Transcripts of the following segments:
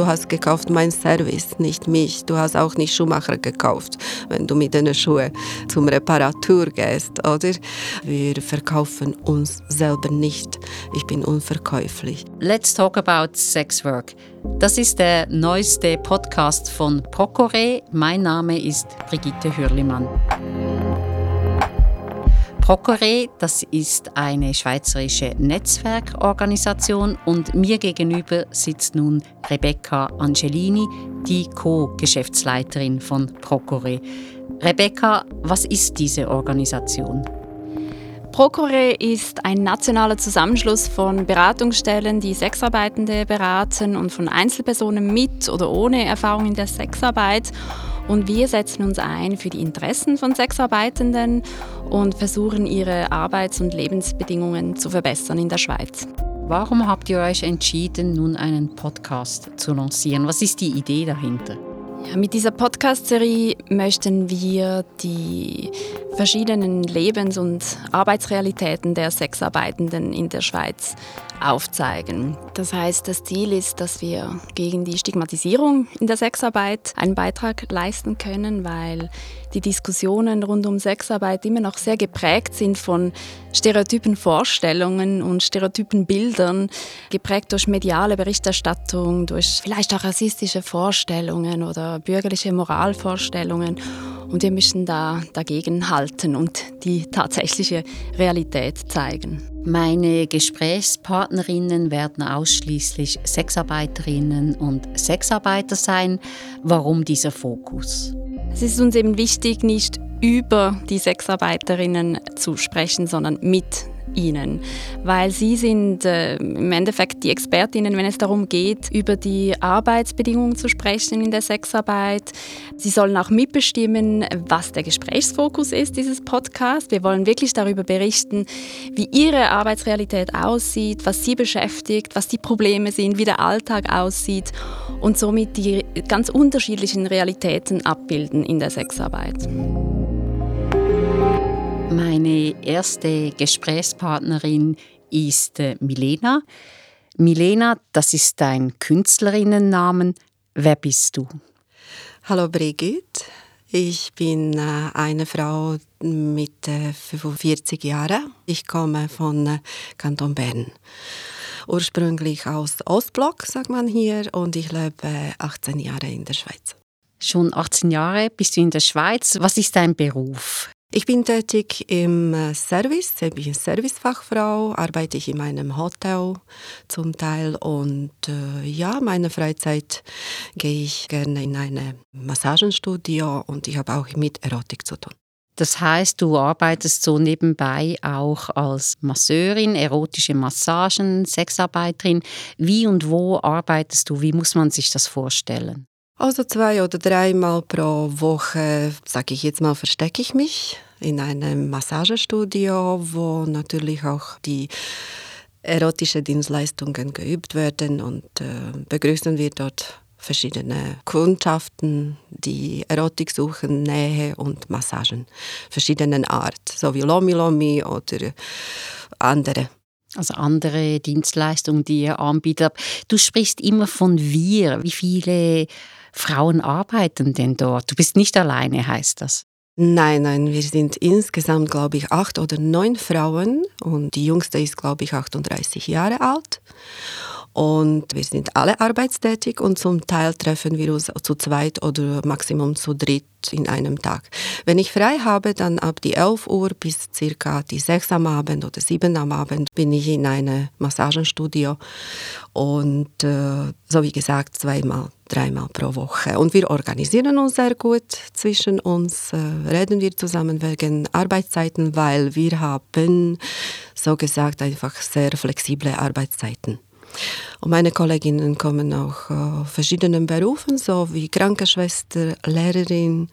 Du hast gekauft mein Service, nicht mich. Du hast auch nicht Schuhmacher gekauft, wenn du mit den Schuhen zum Reparatur gehst, oder? Wir verkaufen uns selber nicht. Ich bin unverkäuflich. Let's talk about sex work. Das ist der neueste Podcast von Procore. Mein Name ist Brigitte Hürlimann. Procore, das ist eine schweizerische Netzwerkorganisation und mir gegenüber sitzt nun Rebecca Angelini, die Co-Geschäftsleiterin von Procore. Rebecca, was ist diese Organisation? Procore ist ein nationaler Zusammenschluss von Beratungsstellen, die Sexarbeitende beraten und von Einzelpersonen mit oder ohne Erfahrung in der Sexarbeit. Und wir setzen uns ein für die Interessen von Sexarbeitenden und versuchen, ihre Arbeits- und Lebensbedingungen zu verbessern in der Schweiz. Warum habt ihr euch entschieden, nun einen Podcast zu lancieren? Was ist die Idee dahinter? Mit dieser Podcast-Serie möchten wir die verschiedenen Lebens- und Arbeitsrealitäten der Sexarbeitenden in der Schweiz aufzeigen. Das heißt, das Ziel ist, dass wir gegen die Stigmatisierung in der Sexarbeit einen Beitrag leisten können, weil die Diskussionen rund um Sexarbeit immer noch sehr geprägt sind von stereotypen Vorstellungen und stereotypen Bildern, geprägt durch mediale Berichterstattung, durch vielleicht auch rassistische Vorstellungen oder bürgerliche Moralvorstellungen. Und wir müssen da dagegen halten und die tatsächliche Realität zeigen. Meine Gesprächspartnerinnen werden ausschließlich Sexarbeiterinnen und Sexarbeiter sein. Warum dieser Fokus? Es ist uns eben wichtig, nicht über die Sexarbeiterinnen zu sprechen, sondern mit ihnen, weil sie sind äh, im Endeffekt die Expertinnen, wenn es darum geht, über die Arbeitsbedingungen zu sprechen in der Sexarbeit. Sie sollen auch mitbestimmen, was der Gesprächsfokus ist dieses Podcast. Wir wollen wirklich darüber berichten, wie ihre Arbeitsrealität aussieht, was sie beschäftigt, was die Probleme sind, wie der Alltag aussieht und somit die ganz unterschiedlichen Realitäten abbilden in der Sexarbeit. Meine erste Gesprächspartnerin ist äh, Milena. Milena, das ist dein Künstlerinnennamen. Wer bist du? Hallo Brigitte. Ich bin äh, eine Frau mit 45 äh, Jahren. Ich komme von Kanton Bern. Ursprünglich aus Ostblock, sagt man hier, und ich lebe 18 Jahre in der Schweiz. Schon 18 Jahre bist du in der Schweiz. Was ist dein Beruf? Ich bin tätig im äh, Service, ich bin Servicefachfrau, arbeite ich in einem Hotel zum Teil und äh, ja, meine Freizeit gehe ich gerne in ein Massagenstudio und ich habe auch mit Erotik zu tun. Das heißt, du arbeitest so nebenbei auch als Masseurin, erotische Massagen, Sexarbeiterin. Wie und wo arbeitest du? Wie muss man sich das vorstellen? Also zwei oder dreimal pro Woche, sage ich jetzt mal, verstecke ich mich in einem Massagestudio, wo natürlich auch die erotische Dienstleistungen geübt werden und äh, begrüßen wir dort verschiedene Kundschaften, die Erotik suchen, Nähe und Massagen verschiedenen Art, so wie Lomi Lomi oder andere. Also andere Dienstleistungen, die ihr anbietet. Du sprichst immer von wir. Wie viele Frauen arbeiten denn dort? Du bist nicht alleine, heißt das? Nein, nein, wir sind insgesamt, glaube ich, acht oder neun Frauen und die jüngste ist, glaube ich, 38 Jahre alt. Und wir sind alle arbeitstätig und zum Teil treffen wir uns zu zweit oder maximum zu dritt in einem Tag. Wenn ich frei habe, dann ab die 11 Uhr bis circa die 6 am Abend oder 7 am Abend bin ich in einem Massagenstudio und äh, so wie gesagt zweimal, dreimal pro Woche. Und wir organisieren uns sehr gut zwischen uns, äh, reden wir zusammen wegen Arbeitszeiten, weil wir haben so gesagt einfach sehr flexible Arbeitszeiten. Und meine Kolleginnen kommen auch äh, verschiedenen Berufen, so wie Krankenschwester, Lehrerin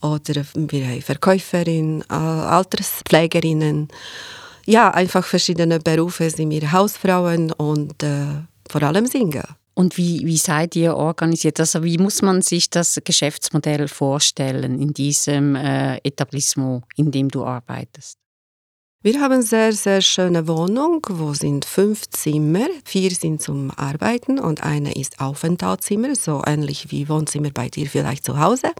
oder haben Verkäuferin, äh, Alterspflegerinnen. Ja, einfach verschiedene Berufe sind wir Hausfrauen und äh, vor allem Single. Und wie, wie seid ihr organisiert? Also wie muss man sich das Geschäftsmodell vorstellen in diesem äh, Etablissement, in dem du arbeitest? Wir haben sehr, sehr schöne Wohnung, wo sind fünf Zimmer. Vier sind zum Arbeiten und eine ist Aufenthaltszimmer, so ähnlich wie Wohnzimmer bei dir vielleicht zu Hause.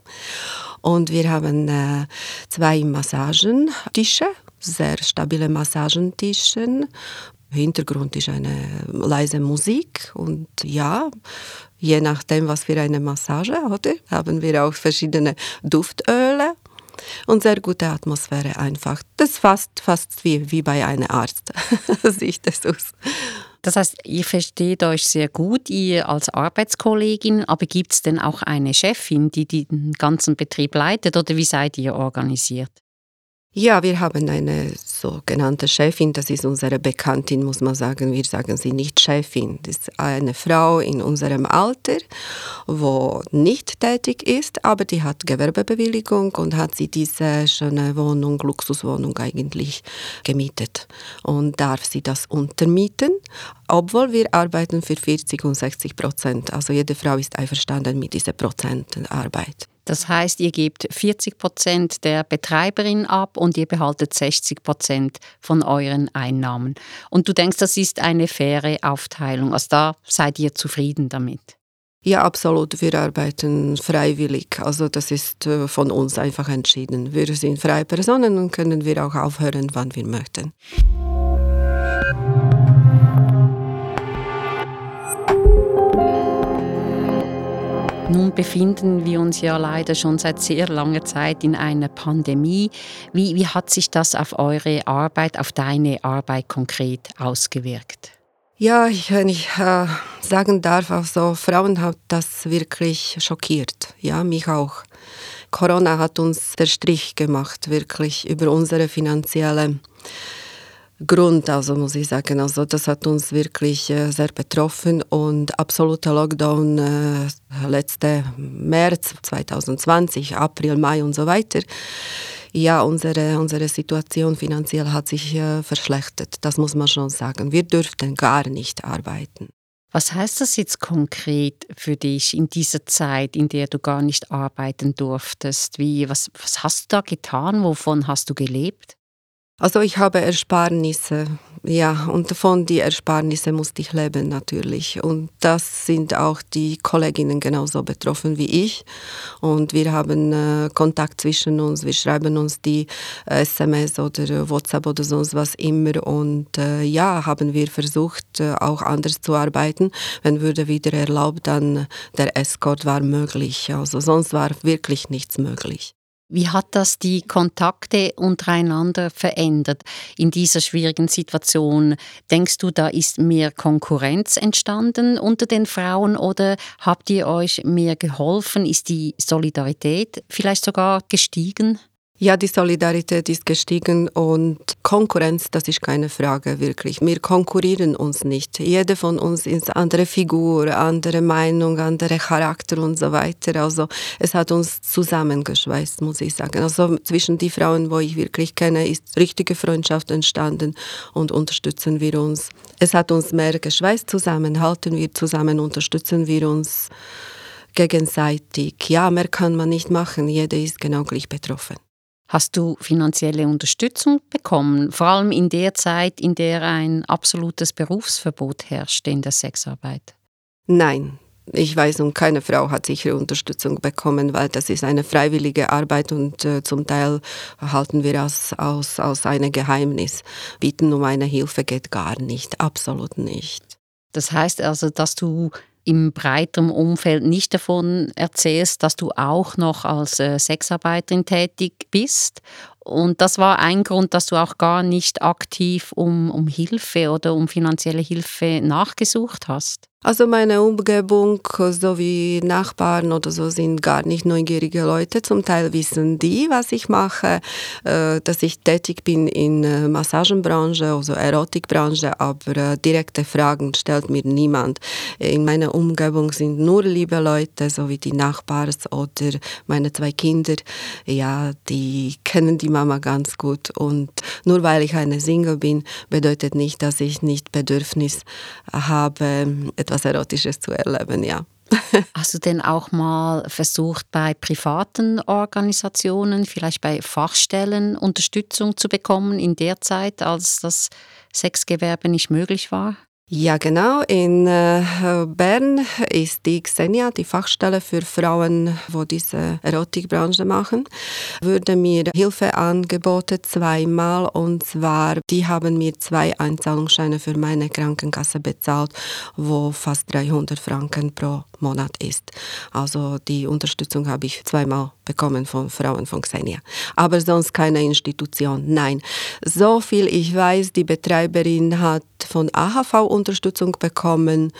Und wir haben äh, zwei Massagentische, sehr stabile Massagentische. Hintergrund ist eine leise Musik und ja, je nachdem, was für eine Massage, oder? Haben wir auch verschiedene Duftöle und sehr gute Atmosphäre einfach. Das fast, fast wie, wie bei einem Arzt, sieht das aus. Das heißt, ihr versteht euch sehr gut, ihr als Arbeitskollegin, aber gibt es denn auch eine Chefin, die den ganzen Betrieb leitet oder wie seid ihr organisiert? Ja, wir haben eine sogenannte Chefin, das ist unsere Bekanntin, muss man sagen. Wir sagen sie nicht Chefin. Das ist eine Frau in unserem Alter, wo nicht tätig ist, aber die hat Gewerbebewilligung und hat sie diese schöne Wohnung, Luxuswohnung eigentlich gemietet und darf sie das untermieten, obwohl wir arbeiten für 40 und 60 Prozent. Also jede Frau ist einverstanden mit dieser Prozentarbeit. Das heißt, ihr gebt 40 Prozent der Betreiberin ab und ihr behaltet 60 Prozent von euren Einnahmen. Und du denkst, das ist eine faire Aufteilung. Also da seid ihr zufrieden damit? Ja, absolut. Wir arbeiten freiwillig. Also das ist äh, von uns einfach entschieden. Wir sind freie Personen und können wir auch aufhören, wann wir möchten. Nun befinden wir uns ja leider schon seit sehr langer Zeit in einer Pandemie. Wie, wie hat sich das auf eure Arbeit, auf deine Arbeit konkret ausgewirkt? Ja, wenn ich äh, sagen darf, also Frauen hat das wirklich schockiert. Ja, mich auch. Corona hat uns der Strich gemacht, wirklich über unsere finanzielle Grund, also muss ich sagen. Also das hat uns wirklich äh, sehr betroffen und absoluter Lockdown äh, letzte März 2020, April, Mai und so weiter. Ja, unsere, unsere Situation finanziell hat sich äh, verschlechtert, das muss man schon sagen. Wir dürften gar nicht arbeiten. Was heißt das jetzt konkret für dich in dieser Zeit, in der du gar nicht arbeiten durftest? Wie, was, was hast du da getan? Wovon hast du gelebt? Also ich habe Ersparnisse, ja, und von die Ersparnisse musste ich leben natürlich. Und das sind auch die Kolleginnen genauso betroffen wie ich. Und wir haben äh, Kontakt zwischen uns, wir schreiben uns die äh, SMS oder WhatsApp oder sonst was immer. Und äh, ja, haben wir versucht, äh, auch anders zu arbeiten. Wenn würde wieder erlaubt, dann der Escort war möglich. Also sonst war wirklich nichts möglich. Wie hat das die Kontakte untereinander verändert in dieser schwierigen Situation? Denkst du, da ist mehr Konkurrenz entstanden unter den Frauen oder habt ihr euch mehr geholfen? Ist die Solidarität vielleicht sogar gestiegen? Ja, die Solidarität ist gestiegen und Konkurrenz, das ist keine Frage wirklich. Wir konkurrieren uns nicht. Jede von uns ist andere Figur, andere Meinung, andere Charakter und so weiter. Also es hat uns zusammengeschweißt, muss ich sagen. Also zwischen die Frauen, wo ich wirklich kenne, ist richtige Freundschaft entstanden und unterstützen wir uns. Es hat uns mehr geschweißt zusammen, halten wir zusammen, unterstützen wir uns gegenseitig. Ja, mehr kann man nicht machen. Jeder ist genau gleich betroffen. Hast du finanzielle Unterstützung bekommen, vor allem in der Zeit, in der ein absolutes Berufsverbot herrscht in der Sexarbeit? Nein, ich weiß und keine Frau hat sicher Unterstützung bekommen, weil das ist eine freiwillige Arbeit und äh, zum Teil halten wir das aus, aus einem Geheimnis. Bieten um eine Hilfe geht gar nicht, absolut nicht. Das heißt also, dass du im breiteren Umfeld nicht davon erzählst, dass du auch noch als äh, Sexarbeiterin tätig bist. Und das war ein Grund, dass du auch gar nicht aktiv um, um Hilfe oder um finanzielle Hilfe nachgesucht hast. Also meine Umgebung sowie Nachbarn oder so sind gar nicht neugierige Leute. Zum Teil wissen die, was ich mache, äh, dass ich tätig bin in der Massagenbranche, also Erotikbranche, aber äh, direkte Fragen stellt mir niemand. In meiner Umgebung sind nur liebe Leute, so wie die Nachbars oder meine zwei Kinder. Ja, die kennen die Mama ganz gut und Nur weil ich eine Single bin, bedeutet nicht, dass ich nicht Bedürfnis habe, etwas Erotisches zu erleben, ja. Hast du denn auch mal versucht, bei privaten Organisationen, vielleicht bei Fachstellen Unterstützung zu bekommen in der Zeit, als das Sexgewerbe nicht möglich war? Ja, genau. In äh, Bern ist die Xenia, die Fachstelle für Frauen, wo diese Erotikbranche machen, wurde mir Hilfe angeboten zweimal und zwar die haben mir zwei Einzahlungsscheine für meine Krankenkasse bezahlt, wo fast 300 Franken pro Monat ist. Also die Unterstützung habe ich zweimal bekommen von Frauen von Xenia. Aber sonst keine Institution. Nein. So viel ich weiß, die Betreiberin hat von AHV Unterstützung bekommen,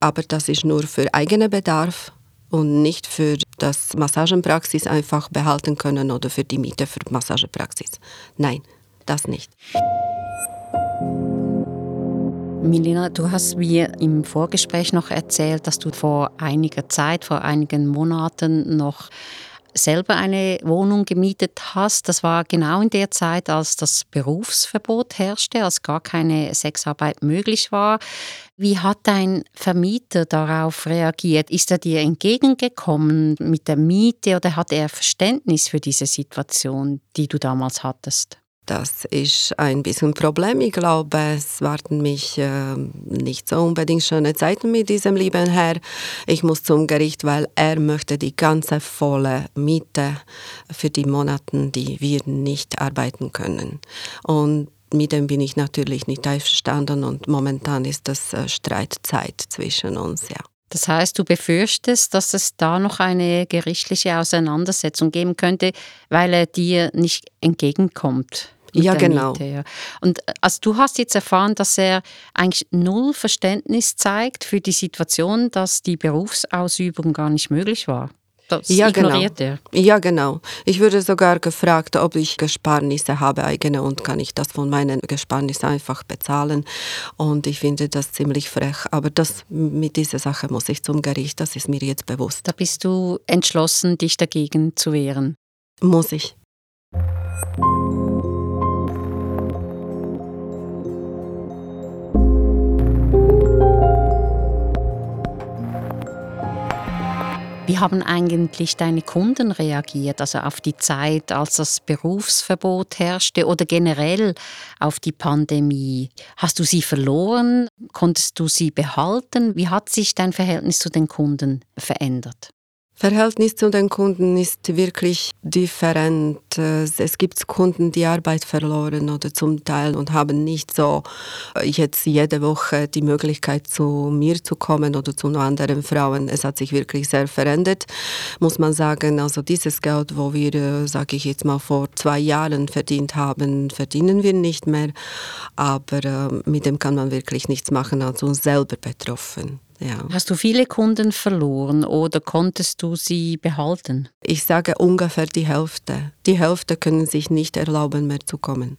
aber das ist nur für eigenen Bedarf und nicht für das Massagenpraxis einfach behalten können oder für die Miete für Massagepraxis. Nein, das nicht. Milena, du hast mir im Vorgespräch noch erzählt, dass du vor einiger Zeit, vor einigen Monaten noch selber eine Wohnung gemietet hast. Das war genau in der Zeit, als das Berufsverbot herrschte, als gar keine Sexarbeit möglich war. Wie hat dein Vermieter darauf reagiert? Ist er dir entgegengekommen mit der Miete oder hat er Verständnis für diese Situation, die du damals hattest? Das ist ein bisschen ein Problem. Ich glaube, es warten mich äh, nicht so unbedingt schöne Zeiten mit diesem lieben Herr. Ich muss zum Gericht, weil er möchte die ganze volle Miete für die Monate, die wir nicht arbeiten können. Und mit dem bin ich natürlich nicht einverstanden und momentan ist das äh, Streitzeit zwischen uns, ja. Das heißt, du befürchtest, dass es da noch eine gerichtliche Auseinandersetzung geben könnte, weil er dir nicht entgegenkommt ja, genau. Miete, ja. Und äh, also du hast jetzt erfahren, dass er eigentlich null Verständnis zeigt für die Situation, dass die Berufsausübung gar nicht möglich war. Das ja, genau. er. Ja, genau. Ich würde sogar gefragt, ob ich Gesparnisse habe eigene und kann ich das von meinen Gesparnissen einfach bezahlen. Und ich finde das ziemlich frech. Aber das, mit dieser Sache muss ich zum Gericht, das ist mir jetzt bewusst. Da bist du entschlossen, dich dagegen zu wehren. Muss ich. Wie haben eigentlich deine Kunden reagiert, also auf die Zeit, als das Berufsverbot herrschte oder generell auf die Pandemie? Hast du sie verloren? Konntest du sie behalten? Wie hat sich dein Verhältnis zu den Kunden verändert? Verhältnis zu den Kunden ist wirklich different. Es gibt Kunden, die Arbeit verloren oder zum Teil und haben nicht so äh, jetzt jede Woche die Möglichkeit zu mir zu kommen oder zu anderen Frauen. Es hat sich wirklich sehr verändert, muss man sagen. Also dieses Geld, wo wir, äh, sage ich jetzt mal, vor zwei Jahren verdient haben, verdienen wir nicht mehr. Aber äh, mit dem kann man wirklich nichts machen, als uns selber betroffen. Ja. Hast du viele Kunden verloren oder konntest du sie behalten? Ich sage ungefähr die Hälfte. Die Hälfte können sich nicht erlauben, mehr zu kommen.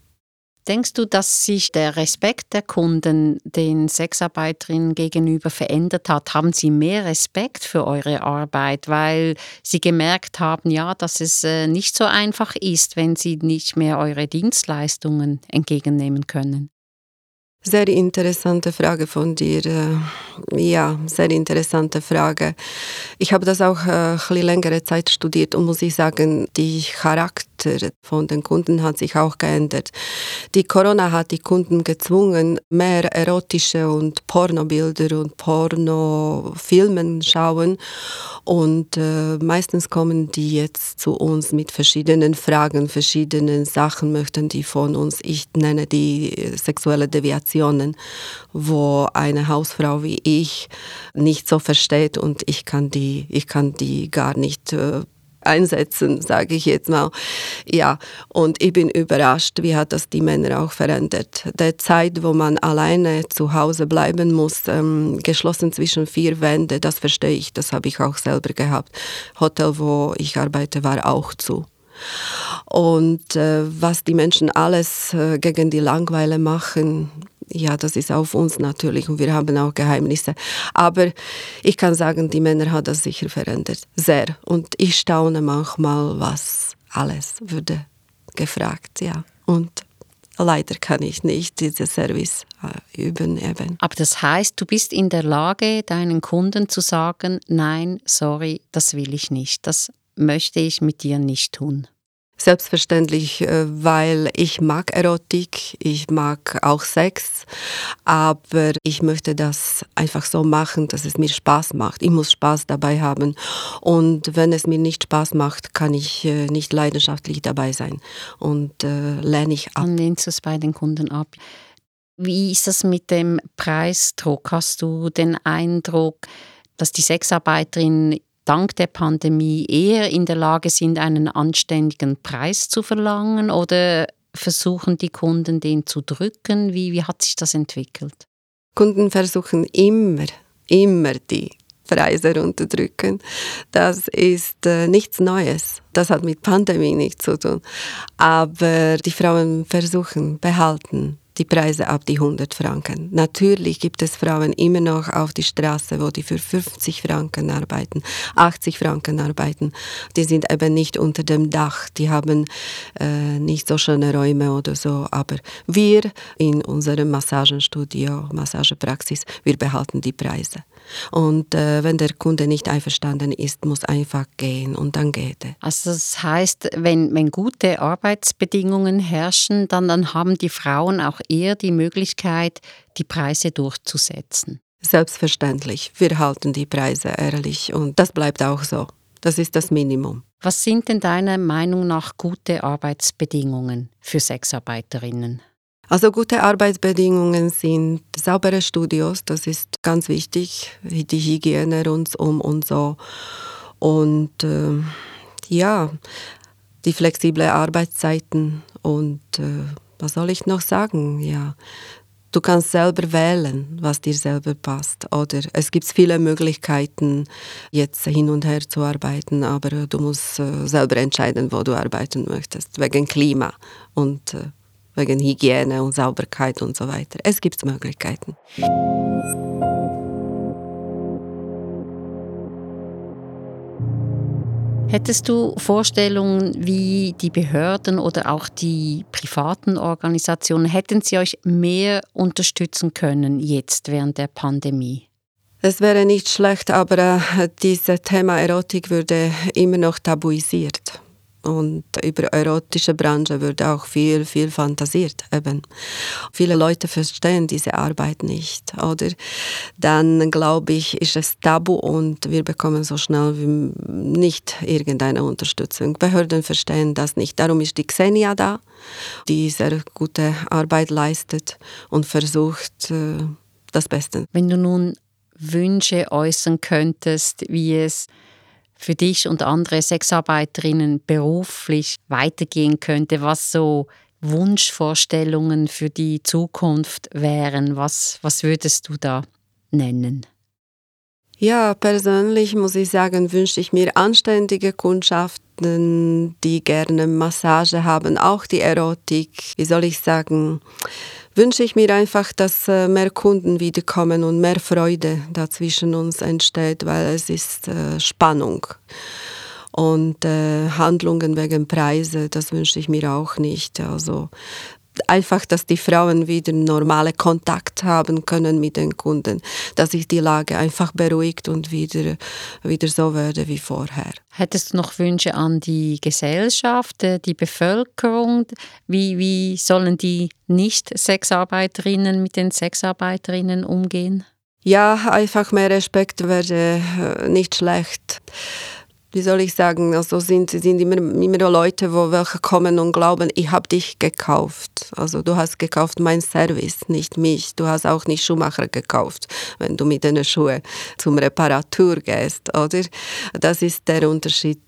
Denkst du, dass sich der Respekt der Kunden den Sexarbeiterinnen gegenüber verändert hat? Haben sie mehr Respekt für eure Arbeit, weil sie gemerkt haben, ja, dass es äh, nicht so einfach ist, wenn sie nicht mehr eure Dienstleistungen entgegennehmen können? Sehr interessante Frage von dir. Äh, ja, sehr interessante Frage. Ich habe das auch äh, längere Zeit studiert und muss ich sagen, die Charakter von den Kunden hat sich auch geändert. Die Corona hat die Kunden gezwungen, mehr erotische und Pornobilder und Pornofilmen schauen und äh, meistens kommen die jetzt zu uns mit verschiedenen Fragen, verschiedenen Sachen möchten die von uns. Ich nenne die sexuelle Deviationen, wo eine Hausfrau wie ich nicht so versteht und ich kann die, ich kann die gar nicht äh, einsetzen, sage ich jetzt mal. Ja, und ich bin überrascht, wie hat das die Männer auch verändert. Der Zeit, wo man alleine zu Hause bleiben muss, ähm, geschlossen zwischen vier Wänden, das verstehe ich, das habe ich auch selber gehabt. Hotel, wo ich arbeite, war auch zu. Und äh, was die Menschen alles äh, gegen die Langweile machen, ja, das ist auf uns natürlich und wir haben auch Geheimnisse. Aber ich kann sagen, die Männer haben das sicher verändert. Sehr. Und ich staune manchmal, was alles würde gefragt, ja. Und leider kann ich nicht diesen Service äh, üben. Eben. Aber das heißt, du bist in der Lage, deinen Kunden zu sagen, nein, sorry, das will ich nicht, das möchte ich mit dir nicht tun. Selbstverständlich, äh, weil ich mag Erotik, ich mag auch Sex, aber ich möchte das einfach so machen, dass es mir Spaß macht. Ich muss Spaß dabei haben und wenn es mir nicht Spaß macht, kann ich äh, nicht leidenschaftlich dabei sein und äh, lehne ich ab. Dann lehnst du es bei den Kunden ab. Wie ist das mit dem Preisdruck? Hast du den Eindruck, dass die Sexarbeiterin dank der Pandemie eher in der Lage sind, einen anständigen Preis zu verlangen oder versuchen die Kunden den zu drücken? Wie, wie hat sich das entwickelt? Kunden versuchen immer, immer die Preise runterdrücken. Das ist äh, nichts Neues. Das hat mit Pandemie nichts zu tun. Aber die Frauen versuchen, behalten die Preise ab die 100 Franken. Natürlich gibt es Frauen immer noch auf die Straße, wo die für 50 Franken arbeiten, 80 Franken arbeiten. Die sind eben nicht unter dem Dach, die haben äh, nicht so schöne Räume oder so. Aber wir in unserem Massagenstudio, Massagepraxis, wir behalten die Preise. Und äh, wenn der Kunde nicht einverstanden ist, muss einfach gehen und dann geht er. Also das heißt, wenn, wenn gute Arbeitsbedingungen herrschen, dann, dann haben die Frauen auch eher die Möglichkeit, die Preise durchzusetzen. Selbstverständlich. Wir halten die Preise ehrlich und das bleibt auch so. Das ist das Minimum. Was sind denn deiner Meinung nach gute Arbeitsbedingungen für Sexarbeiterinnen? Also gute Arbeitsbedingungen sind saubere Studios, das ist ganz wichtig, die Hygiene rundum und so. Und äh, ja, die flexible Arbeitszeiten und äh, was soll ich noch sagen? Ja, du kannst selber wählen, was dir selber passt. Oder es gibt viele Möglichkeiten, jetzt hin und her zu arbeiten, aber du musst äh, selber entscheiden, wo du arbeiten möchtest, wegen Klima und äh, wegen Hygiene und Sauberkeit und so weiter. Es gibt Möglichkeiten. Hättest du Vorstellungen, wie die Behörden oder auch die privaten Organisationen, hätten sie euch mehr unterstützen können jetzt während der Pandemie? Es wäre nicht schlecht, aber äh, dieses Thema Erotik würde immer noch tabuisiert. Und über erotische Branche wird auch viel, viel fantasiert. Eben. Viele Leute verstehen diese Arbeit nicht. Oder dann, glaube ich, ist es tabu und wir bekommen so schnell nicht irgendeine Unterstützung. Behörden verstehen das nicht. Darum ist die Xenia da, die sehr gute Arbeit leistet und versucht, äh, das Beste. Wenn du nun Wünsche äußern könntest, wie es für dich und andere Sexarbeiterinnen beruflich weitergehen könnte, was so Wunschvorstellungen für die Zukunft wären. Was, was würdest du da nennen? Ja, persönlich muss ich sagen, wünsche ich mir anständige Kundschaften, die gerne Massage haben, auch die Erotik. Wie soll ich sagen? Wünsche ich mir einfach, dass äh, mehr Kunden wiederkommen und mehr Freude dazwischen uns entsteht, weil es ist äh, Spannung. Und äh, Handlungen wegen Preise, das wünsche ich mir auch nicht. Also einfach, dass die Frauen wieder normale Kontakt haben können mit den Kunden, dass sich die Lage einfach beruhigt und wieder, wieder so werde wie vorher. Hättest du noch Wünsche an die Gesellschaft, äh, die Bevölkerung? Wie, wie sollen die Nicht-Sexarbeiterinnen mit den Sexarbeiterinnen umgehen? Ja, einfach mehr Respekt wäre äh, nicht schlecht wie soll ich sagen, also sind, sind immer, immer Leute, wo welche kommen und glauben, ich habe dich gekauft. Also du hast gekauft mein Service, nicht mich. Du hast auch nicht Schuhmacher gekauft, wenn du mit den Schuhen zum Reparatur gehst, oder? Das ist der Unterschied.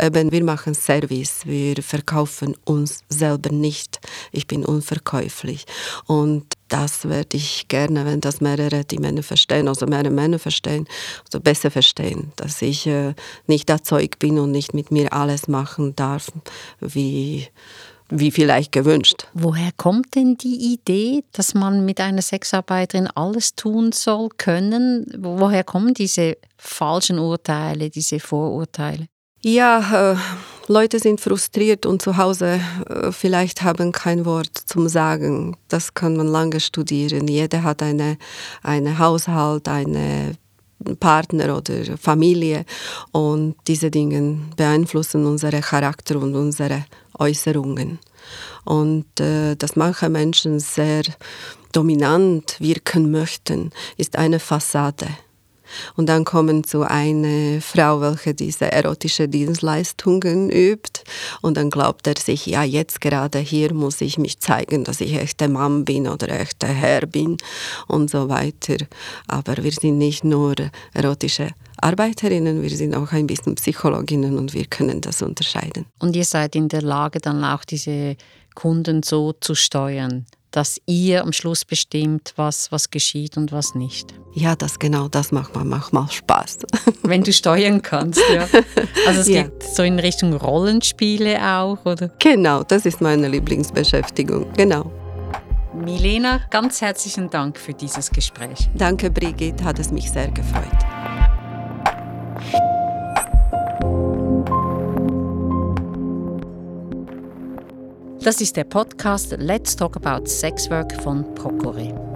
Eben, wir machen Service, wir verkaufen uns selber nicht. Ich bin unverkäuflich. Und das werde ich gerne, wenn das mehrere die Männer verstehen, also mehrere Männer verstehen, also besser verstehen, dass ich äh, nicht erzeugt bin und nicht mit mir alles machen darf, wie wie vielleicht gewünscht. Woher kommt denn die Idee, dass man mit einer Sexarbeiterin alles tun soll können? Woher kommen diese falschen Urteile, diese Vorurteile? Ja, äh, Leute sind frustriert und zu Hause äh, vielleicht haben kein Wort zum Sagen. Das kann man lange studieren. Jeder hat eine, eine Haushalt, eine Partner oder Familie und diese Dinge beeinflussen unseren Charakter und unsere Äußerungen. Und äh, dass manche Menschen sehr dominant wirken möchten, ist eine Fassade. Und dann kommen zu einer Frau, welche diese erotische Dienstleistungen übt. Und dann glaubt er sich, ja, jetzt gerade hier muss ich mich zeigen, dass ich echter Mann bin oder echter Herr bin und so weiter. Aber wir sind nicht nur erotische Arbeiterinnen, wir sind auch ein bisschen Psychologinnen und wir können das unterscheiden. Und ihr seid in der Lage, dann auch diese Kunden so zu steuern, dass ihr am Schluss bestimmt, was, was geschieht und was nicht. Ja, das genau, das macht man manchmal Spaß. Wenn du steuern kannst, ja. Also es ja. geht so in Richtung Rollenspiele auch, oder? Genau, das ist meine Lieblingsbeschäftigung, genau. Milena, ganz herzlichen Dank für dieses Gespräch. Danke, Brigitte, hat es mich sehr gefreut. Das ist der Podcast Let's Talk About Sex Work von Procure.